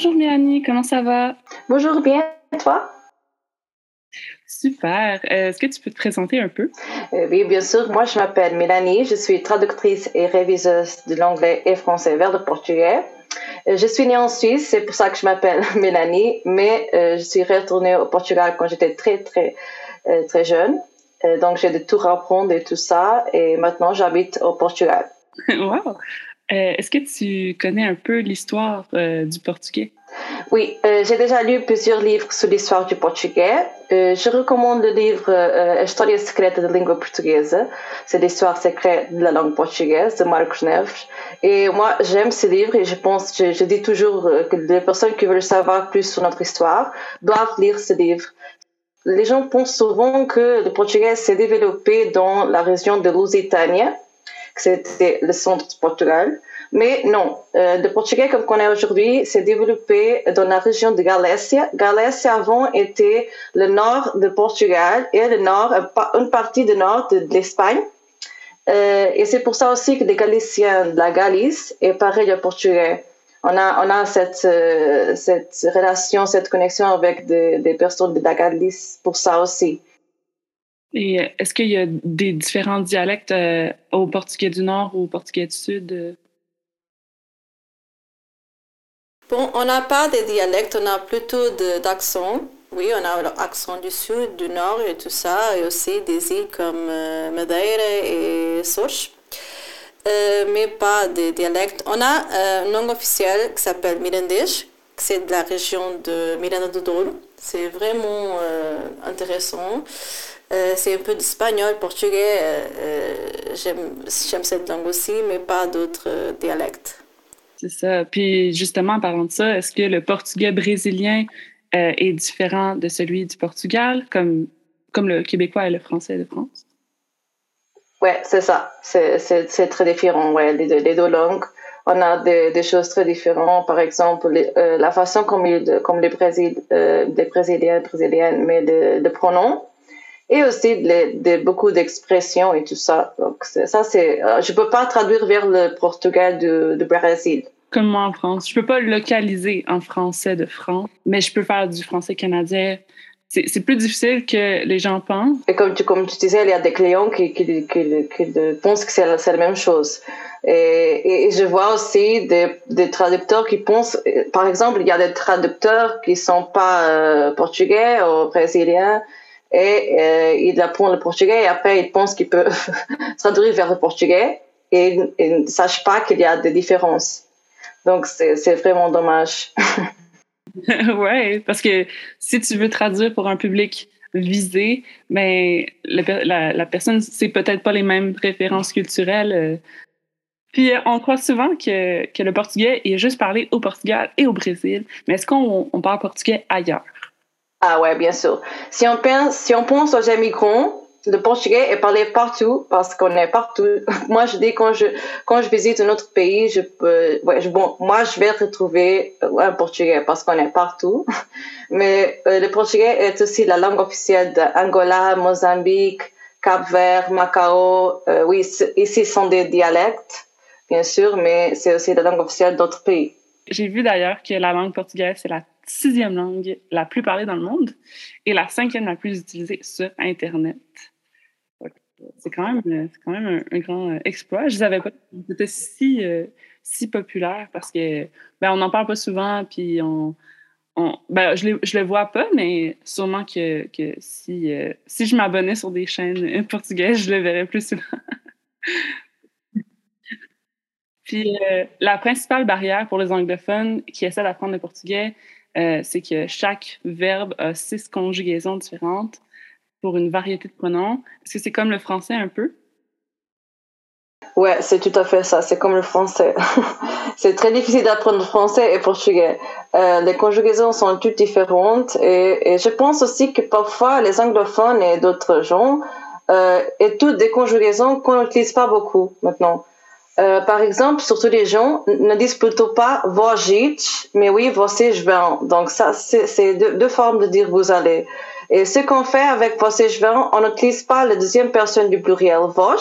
Bonjour Mélanie, comment ça va? Bonjour, bien, toi? Super. Euh, est-ce que tu peux te présenter un peu? Euh, oui, bien sûr. Moi, je m'appelle Mélanie. Je suis traductrice et réviseuse de l'anglais et français vers le portugais. Euh, je suis née en Suisse, c'est pour ça que je m'appelle Mélanie, mais je suis retournée au Portugal quand j'étais très, très, très jeune. donc, j'ai de tout apprendre et tout ça. Et maintenant, j'habite au Portugal. wow! Est-ce que tu connais un peu l'histoire du portugais? Oui, euh, j'ai déjà lu plusieurs livres sur l'histoire du portugais. Euh, je recommande le livre euh, A História Secreta da Língua Portuguesa. C'est l'histoire secrète de la langue portugaise de Marcos Neves. Et moi, j'aime ce livre et je pense, je, je dis toujours que les personnes qui veulent savoir plus sur notre histoire doivent lire ce livre. Les gens pensent souvent que le portugais s'est développé dans la région de Lusitânia, c'était le centre du Portugal. Mais non, euh, le portugais comme qu'on a aujourd'hui s'est développé dans la région de Galécia. Galécia avant était le nord du Portugal et le nord, une partie du nord de, l'Espagne. Euh, et c'est pour ça aussi que les Galiciens de la Galice est pareil au portugais. On a, on a cette, euh, cette relation, cette connexion avec des, des personnes de la Galice pour ça aussi. Et est-ce qu'il y a des différents dialectes au portugais du Nord ou au portugais du Sud? Bon, on n'a pas de dialectes, on a plutôt d'accent. Oui, on a l'accent du sud, du nord et tout ça, et aussi des îles comme euh, Madeira et Soch. Euh, mais pas de dialectes. On a euh, une langue officielle qui s'appelle Mirandês, c'est de la région de Miranda do Douro. C'est vraiment intéressant. C'est un peu d'espagnol, portugais. J'aime cette langue aussi, mais pas d'autres dialectes. C'est ça. Puis justement, en parlant de ça, est-ce que le portugais brésilien euh, est différent de celui du Portugal, comme, comme le québécois et le français de France? Oui, c'est ça. C'est très différent, ouais, les, deux, les deux langues. On a des, des, choses très différentes. Par exemple, euh, la façon comme, comme les, Brésil, euh, les Brésiliens Brésiliennes mettent le pronom et aussi de, beaucoup d'expressions et tout ça. Donc ça c'est, euh, je peux pas traduire vers le Portugal de, de Brésil. Comme moi en France, je peux pas localiser en français de France, mais je peux faire du français canadien. C'est plus difficile que les gens pensent. Et comme tu, comme tu disais, il y a des clients qui, qui, qui, qui pensent que c'est la, même chose. Et, et, je vois aussi des, des, traducteurs qui pensent, par exemple, il y a des traducteurs qui sont pas euh, portugais ou brésiliens et euh, il apprend le portugais et après il pense qu'il peut traduire vers le portugais et il ne sache pas qu'il y a des différences. Donc c'est vraiment dommage. ouais, parce que si tu veux traduire pour un public visé, mais ben, la, la, personne c'est peut-être pas les mêmes références culturelles. Euh. Puis on croit souvent que, que le portugais est juste parlé au Portugal et au Brésil, mais est-ce qu'on on parle portugais ailleurs? Ah ouais, bien sûr. Si on pense, si on pense aux immigrants, le portugais est parlé partout parce qu'on est partout. moi, je dis quand je quand je visite un autre pays, je peux, ouais, bon, moi je vais retrouver un portugais parce qu'on est partout. Mais euh, le portugais est aussi la langue officielle d'Angola, Mozambique, Cap-Vert, Macao. Euh, oui, ici sont des dialectes, bien sûr, mais c'est aussi la langue officielle d'autres pays. J'ai vu d'ailleurs que la langue portugaise c'est la sixième langue la plus parlée dans le monde et la cinquième la plus utilisée sur Internet. C'est quand même, quand même un, grand euh, exploit. Je ne savais pas c'était si, euh, si populaire parce que ben, on n'en parle pas souvent, puis on ben, je ne le vois pas, mais sûrement que, que si, euh, si je m'abonnais sur des chaînes portugaises, je le verrais plus souvent. puis la principale barrière pour les anglophones qui essaient d'apprendre le portugais, euh, c'est que chaque verbe a six conjugaisons différentes pour une variété de pronoms. Est-ce que c'est comme le français un peu? Ouais, c'est tout à fait ça. C'est comme le français. c'est très difficile d'apprendre français et portugais. Euh, les conjugaisons sont toutes différentes et, je pense aussi que parfois les anglophones et d'autres gens euh, toutes des conjugaisons qu'on n'utilise pas beaucoup maintenant. Euh, par exemple, surtout les gens ne disent plutôt pas vojic, mais oui, você je vais. Donc ça, c'est deux, formes de dire vous allez. Et ce qu'on fait avec você je vais, on n'utilise pas la deuxième personne du pluriel vos,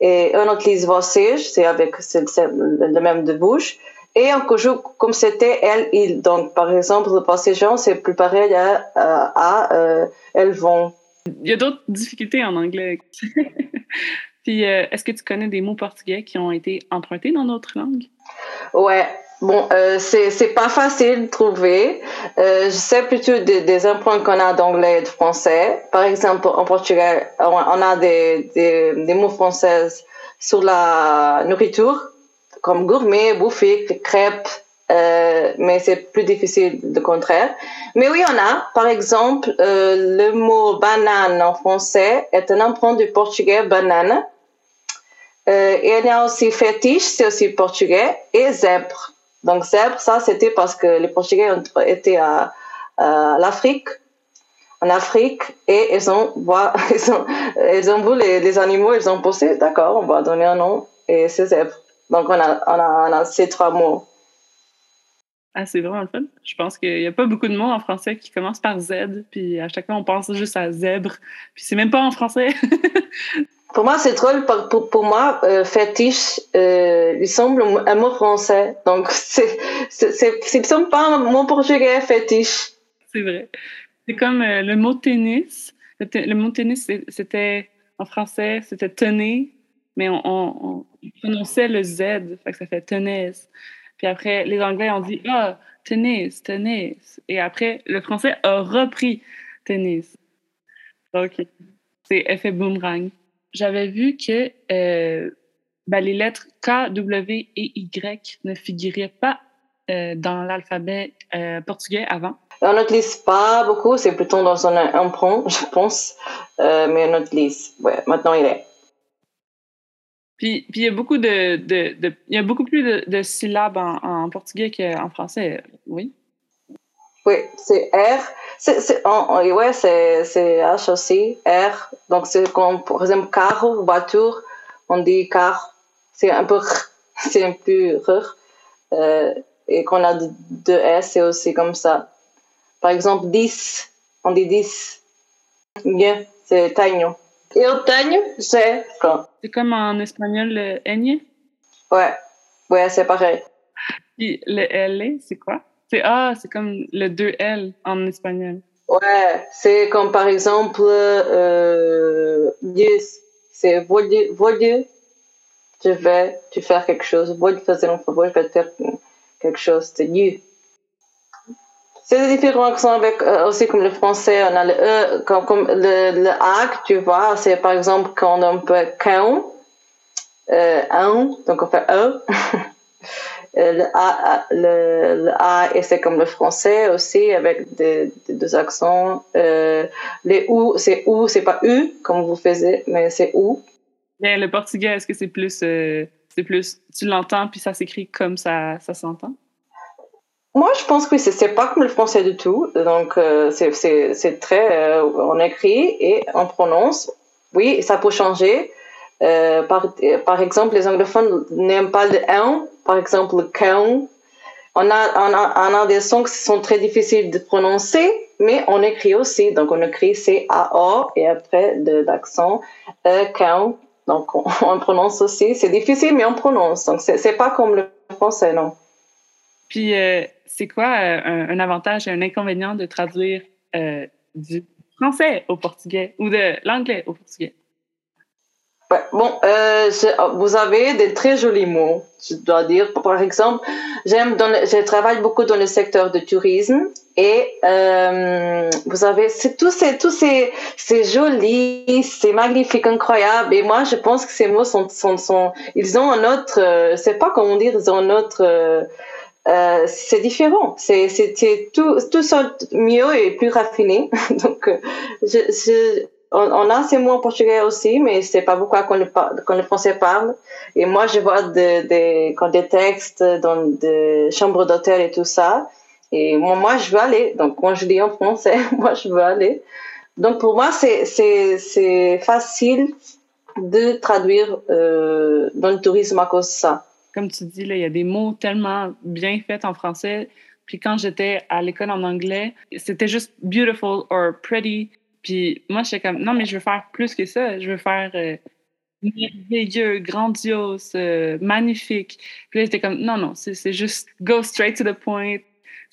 et on utilise você, c'est avec le même de bouche. Et on conjugue comme c'était elle, il. Donc, par exemple, le genre, c'est plus pareil à, à, euh, elles vont. Il y a d'autres difficultés en anglais. Puis, euh, est-ce que tu connais des mots portugais qui ont été empruntés dans d'autres langues? Ouais. Bon, euh, c'est pas facile de trouver. Euh, je sais plutôt des, des emprunts qu'on a d'anglais et de français. Par exemple, en portugais, on, a des, des, des mots français sur la nourriture comme gourmet, bouffer, crêpes, euh, mais c'est plus difficile de contraire. Mais oui, on a, par exemple, euh, le mot banane en français est un emprunt du portugais banane. Euh, il y a aussi fétiche, c'est aussi portugais, et zèbre. Donc zèbre, ça c'était parce que les Portugais été à, à l'Afrique, en Afrique, et ils ont, ils ont, ils ont vu les, animaux, ils ont pensé, d'accord, on va donner un nom, et c'est zèbre. Donc, on a ces trois mots. Ah, c'est vraiment le fun. Je pense qu'il n'y a pas beaucoup de mots en français qui commencent par Z, puis à chaque fois, on pense juste à zèbre, puis c'est même pas en français. pour moi, c'est drôle. Pour, pour, moi, euh, fétiche, euh, il semble un mot français. Donc, c'est, c'est, semble pas un mot portugais, fétiche. C'est vrai. C'est comme euh, le mot tennis. Le, mot tennis, c'était en français, c'était tenir, mais on prononçait le Z, fait que ça fait tennis. Puis après, les Anglais ont dit ah, tennis, tennis. Et après, le français a repris tennis. OK. C'est effet boomerang. J'avais vu que euh, ben, les lettres K, W et Y ne figuraient pas euh, dans l'alphabet euh, portugais avant. On n'utilise pas beaucoup, c'est plutôt dans un emprunt, je pense. mais on utilise. Ouais, maintenant il est. Puis, puis il y a beaucoup de, de, il y a beaucoup plus de, syllabes en, portugais qu'en français, oui? Oui, c'est R. C'est, c'est, ouais, c'est, c'est H aussi, R. Donc, c'est comme, par exemple, carro, voiture, on dit car. C'est un peu c'est un peu r. Euh, et qu'on a deux S, c'est aussi comme ça. Par exemple, 10, on dit 10. c'est taño. Et otoño, c'est quand C'est comme en espagnol le ñ? Ouais, ouais, c'est pareil. Puis le L, c'est quoi? C'est ah, c'est comme le 2L en espagnol. Ouais, c'est comme par exemple euh, c'est voglio, voglio, je vais te faire quelque chose, voglio fazer un favor, je vais te faire quelque chose, c'est you. C'est des différents accents avec euh, aussi comme le français, on a le E, comme, comme le, le A que tu vois, c'est par exemple quand on peut quand, euh, un, donc on fait E. Le A, le, A et c'est comme le français aussi avec des, deux accents. Euh, les OU, c'est OU, c'est pas U comme vous faisiez, mais c'est OU. Mais le portugais, est-ce que c'est plus, c'est plus, tu l'entends puis ça s'écrit comme ça, ça s'entend? Moi, je pense que c'est pas comme le français du tout. Donc, euh, c'est très. Euh, on écrit et on prononce. Oui, ça peut changer. Euh, par, par exemple, les anglophones n'aiment pas le un. Par exemple, le quand. On a, on, a, on a des sons qui sont très difficiles de prononcer, mais on écrit aussi. Donc, on écrit C-A-A et après l'accent e, quand. Donc, on, on prononce aussi. C'est difficile, mais on prononce. Donc, c'est pas comme le français, non. Puis, euh, c'est quoi euh, un, avantage et un inconvénient de traduire euh, du français au portugais ou de l'anglais au portugais? bon, vous avez des très jolis mots, je dois dire. Par exemple, j'aime, je travaille beaucoup dans le secteur du tourisme et vous avez tous ces tous ces c'est joli, c'est magnifique, incroyable. Et moi, je pense que ces mots sont sont, ils ont un autre, c'est pas comment dire, ils ont un autre euh, c'est différent. C'est tout, tout ça mieux et plus raffiné. Donc, euh, je, je, on, a ces mots en portugais aussi, mais c'est pas beaucoup qu'on le, qu'on le français parle. Et moi, je vois des, des, quand des textes dans des chambres d'hôtel et tout ça. Et moi, moi, je veux aller. Donc, quand je lis en français, moi, je veux aller. Donc, pour moi, c'est, c'est, c'est facile de traduire euh, dans le tourisme à cause de ça comme tu dis, il y a des mots tellement bien faits en français. Puis quand j'étais à l'école en anglais, c'était juste beautiful or pretty. Puis moi, j'étais comme, non, mais je veux faire plus que ça. Je veux faire, euh, merveilleux, grandiose, euh, magnifique. Puis là, j'étais comme, non, non, c'est juste go straight to the point.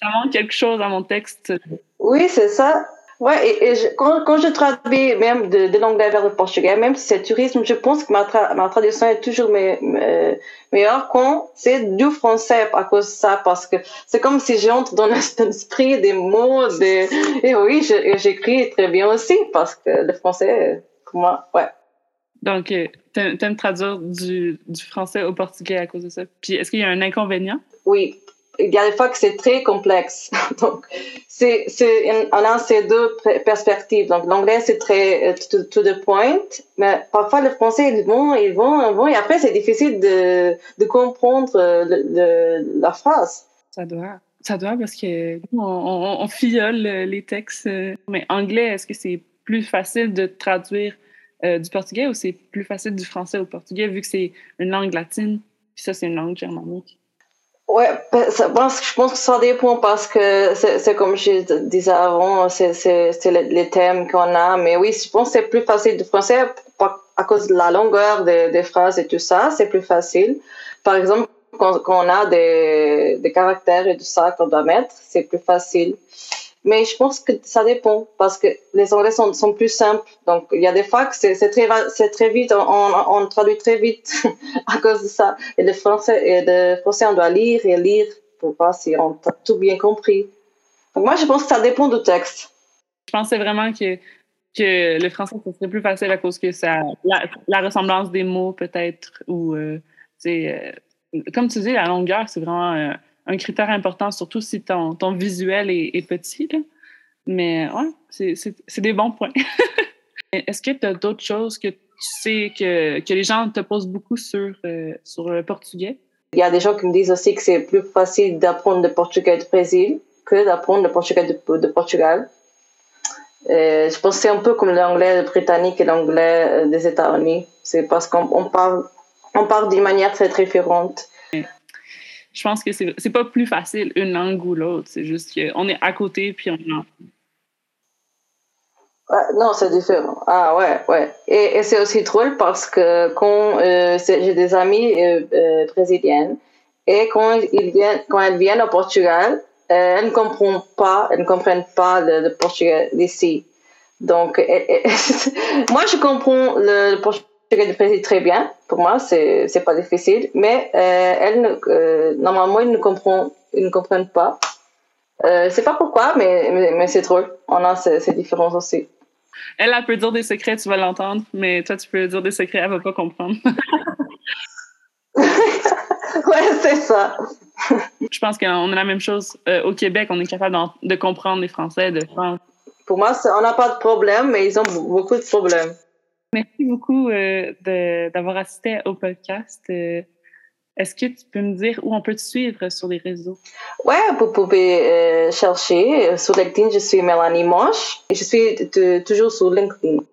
Ça manque quelque chose à mon texte. Oui, c'est ça. Ouais, et, quand, quand, je traduis même de, de l'anglais vers le portugais, même si c'est tourisme, je pense que ma, ma traduction est toujours me, meilleure quand c'est du français à cause de ça, parce que c'est comme si j'entre dans l'esprit des mots, des, et oui, j'écris très bien aussi, parce que le français, pour moi, ouais. Donc, euh, t'aimes traduire du, du français au portugais à cause de ça? Puis, est-ce qu'il y a un inconvénient? Oui, il y a des fois que c'est très complexe. Donc, c'est, on a ces deux perspectives. Donc, l'anglais, c'est très euh, to, the point, mais parfois le français, ils vont, ils vont, ils vont, et après, c'est difficile de, de comprendre euh, le, la phrase. Ça doit. Ça doit parce que on, on, on fiole les textes. Euh, mais anglais, est-ce que c'est plus facile de traduire du portugais ou c'est plus facile du français au portugais vu que c'est une langue latine, puis ça, c'est une langue germanique? Ouais, ben, je pense que ça dépend parce que c'est comme je disais avant, c'est les thèmes qu'on a. Mais oui, je pense que c'est plus facile de français à cause de la longueur des, des phrases et tout ça, c'est plus facile. Par exemple, quand, quand on a des, des caractères et tout ça qu'on doit mettre, c'est plus facile. Mais je pense que ça dépend parce que les anglais sont, sont plus simples. Donc, il y a des que c'est très, très vite, on, on, traduit très vite à cause de ça. Et le français, le français, on doit lire et lire pour voir si on a tout bien compris. Donc, moi, je pense que ça dépend du texte. Je pensais vraiment que, que le français, ce serait plus facile à cause que ça, la, ressemblance des mots, peut-être, ou, euh, euh, comme tu dis, la longueur, c'est vraiment, euh, un critère important, surtout si ton, ton visuel est, petit. Mais ouais, c'est des bons points. Est-ce que tu as d'autres choses que tu sais que, que les gens te posent beaucoup sur, euh, sur le portugais? Il y a des gens qui me disent aussi que c'est plus facile d'apprendre le portugais du Brésil que d'apprendre le portugais de, Portugal. Euh, je pense que c'est un peu comme l'anglais britannique et l'anglais euh, des États-Unis. C'est parce qu'on parle, on parle d'une manière très différente je pense que c'est pas plus facile une langue ou l'autre. C'est juste qu'on est à côté puis on a. non, c'est différent. Ah ouais, ouais. Et, c'est aussi drôle parce que quand euh, j'ai des amis euh, euh, brésiliennes et quand ils viennent, quand elles viennent au Portugal, elles ne comprennent pas, elles ne comprennent pas le, portugais d'ici. Donc, moi je comprends le, le portugais précise très bien. Pour moi, c'est c'est pas difficile, mais euh, elle euh, normalement ils ne comprennent ils ne comprennent pas. Euh, c'est pas pourquoi, mais mais, mais c'est drôle. On a ces, ces, différences aussi. Elle, elle peut dire des secrets, tu vas l'entendre, mais toi, tu peux dire des secrets, elle va pas comprendre. ouais, c'est ça. Je pense qu'on a la même chose euh, au Québec. On est capable de comprendre les Français de France. Pour moi, on n'a pas de problème, mais ils ont beaucoup de problèmes. Merci beaucoup euh, d'avoir assisté au podcast. Euh, est-ce que tu peux me dire où on peut te suivre sur les réseaux? Oui, vous pouvez euh, chercher sur LinkedIn, je suis Mélanie Moche et je suis toujours sur LinkedIn.